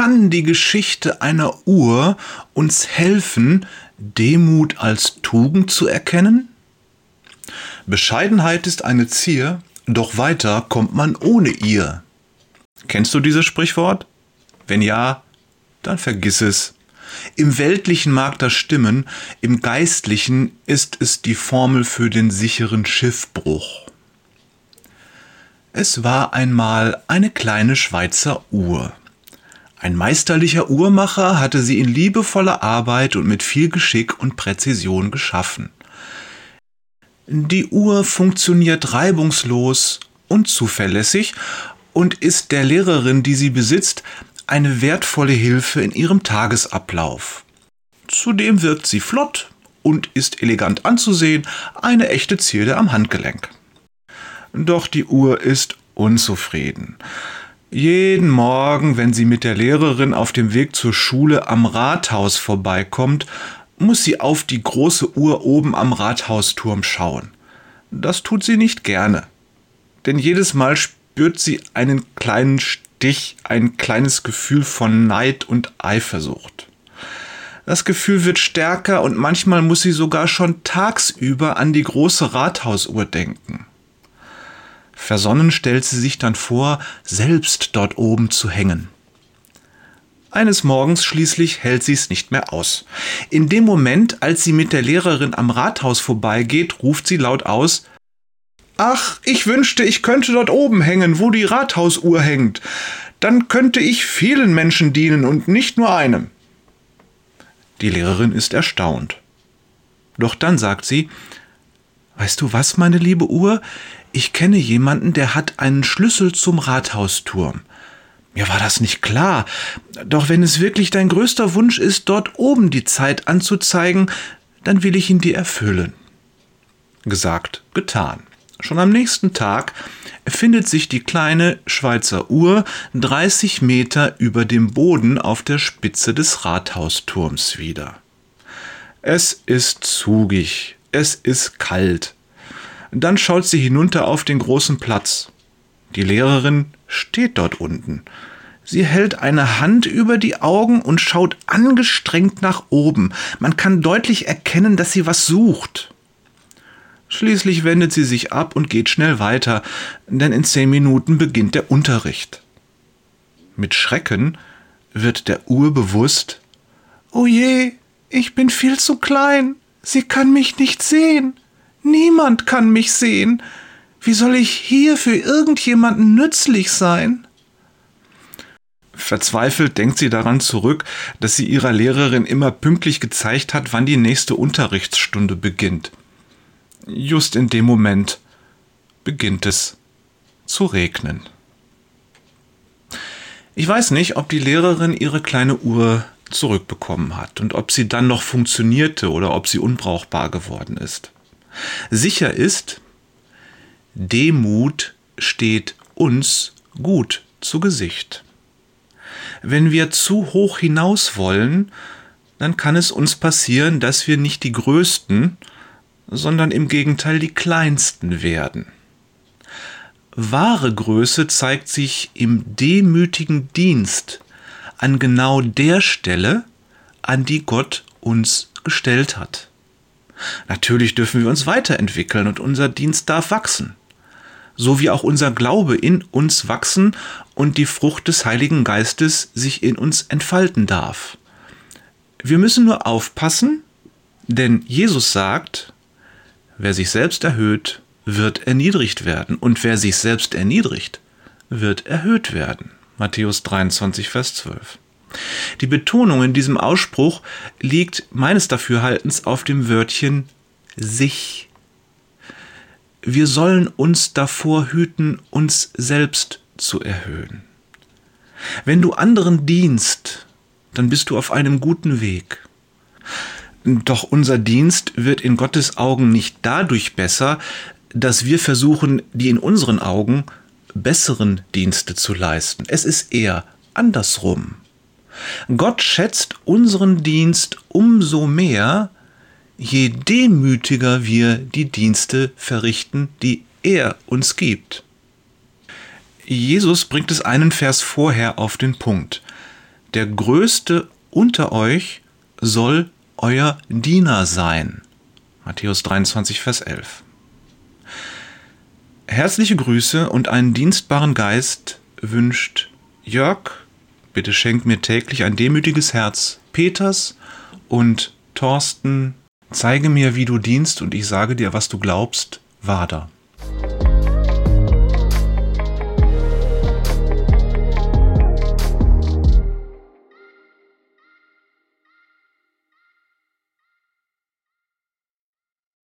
kann die Geschichte einer Uhr uns helfen, Demut als Tugend zu erkennen? Bescheidenheit ist eine Zier, doch weiter kommt man ohne ihr. Kennst du dieses Sprichwort? Wenn ja, dann vergiss es. Im Weltlichen mag das stimmen, im Geistlichen ist es die Formel für den sicheren Schiffbruch. Es war einmal eine kleine Schweizer Uhr. Ein meisterlicher Uhrmacher hatte sie in liebevoller Arbeit und mit viel Geschick und Präzision geschaffen. Die Uhr funktioniert reibungslos und zuverlässig und ist der Lehrerin, die sie besitzt, eine wertvolle Hilfe in ihrem Tagesablauf. Zudem wirkt sie flott und ist elegant anzusehen, eine echte Zierde am Handgelenk. Doch die Uhr ist unzufrieden. Jeden Morgen, wenn sie mit der Lehrerin auf dem Weg zur Schule am Rathaus vorbeikommt, muss sie auf die große Uhr oben am Rathausturm schauen. Das tut sie nicht gerne. Denn jedes Mal spürt sie einen kleinen Stich, ein kleines Gefühl von Neid und Eifersucht. Das Gefühl wird stärker und manchmal muss sie sogar schon tagsüber an die große Rathausuhr denken. Versonnen stellt sie sich dann vor, selbst dort oben zu hängen. Eines Morgens schließlich hält sie es nicht mehr aus. In dem Moment, als sie mit der Lehrerin am Rathaus vorbeigeht, ruft sie laut aus Ach, ich wünschte, ich könnte dort oben hängen, wo die Rathausuhr hängt. Dann könnte ich vielen Menschen dienen und nicht nur einem. Die Lehrerin ist erstaunt. Doch dann sagt sie Weißt du was, meine liebe Uhr? ich kenne jemanden, der hat einen Schlüssel zum Rathausturm. Mir war das nicht klar, doch wenn es wirklich dein größter Wunsch ist, dort oben die Zeit anzuzeigen, dann will ich ihn dir erfüllen. Gesagt, getan. Schon am nächsten Tag findet sich die kleine Schweizer Uhr 30 Meter über dem Boden auf der Spitze des Rathausturms wieder. Es ist zugig, es ist kalt, dann schaut sie hinunter auf den großen Platz. Die Lehrerin steht dort unten. Sie hält eine Hand über die Augen und schaut angestrengt nach oben. Man kann deutlich erkennen, dass sie was sucht. Schließlich wendet sie sich ab und geht schnell weiter, denn in zehn Minuten beginnt der Unterricht. Mit Schrecken wird der Uhr bewusst, Oh je, ich bin viel zu klein, sie kann mich nicht sehen. Niemand kann mich sehen. Wie soll ich hier für irgendjemanden nützlich sein? Verzweifelt denkt sie daran zurück, dass sie ihrer Lehrerin immer pünktlich gezeigt hat, wann die nächste Unterrichtsstunde beginnt. Just in dem Moment beginnt es zu regnen. Ich weiß nicht, ob die Lehrerin ihre kleine Uhr zurückbekommen hat und ob sie dann noch funktionierte oder ob sie unbrauchbar geworden ist. Sicher ist, Demut steht uns gut zu Gesicht. Wenn wir zu hoch hinaus wollen, dann kann es uns passieren, dass wir nicht die Größten, sondern im Gegenteil die Kleinsten werden. Wahre Größe zeigt sich im demütigen Dienst an genau der Stelle, an die Gott uns gestellt hat. Natürlich dürfen wir uns weiterentwickeln und unser Dienst darf wachsen. So wie auch unser Glaube in uns wachsen und die Frucht des Heiligen Geistes sich in uns entfalten darf. Wir müssen nur aufpassen, denn Jesus sagt, wer sich selbst erhöht, wird erniedrigt werden, und wer sich selbst erniedrigt, wird erhöht werden. Matthäus 23, Vers 12. Die Betonung in diesem Ausspruch liegt meines Dafürhaltens auf dem Wörtchen sich. Wir sollen uns davor hüten, uns selbst zu erhöhen. Wenn du anderen dienst, dann bist du auf einem guten Weg. Doch unser Dienst wird in Gottes Augen nicht dadurch besser, dass wir versuchen, die in unseren Augen besseren Dienste zu leisten. Es ist eher andersrum. Gott schätzt unseren Dienst umso mehr, je demütiger wir die Dienste verrichten, die er uns gibt. Jesus bringt es einen Vers vorher auf den Punkt. der Größte unter euch soll euer Diener sein. Matthäus 23, Vers 11. Herzliche Grüße und einen dienstbaren Geist wünscht Jörg. Bitte schenkt mir täglich ein demütiges Herz. Peters und Thorsten, zeige mir, wie du dienst und ich sage dir, was du glaubst. Wader.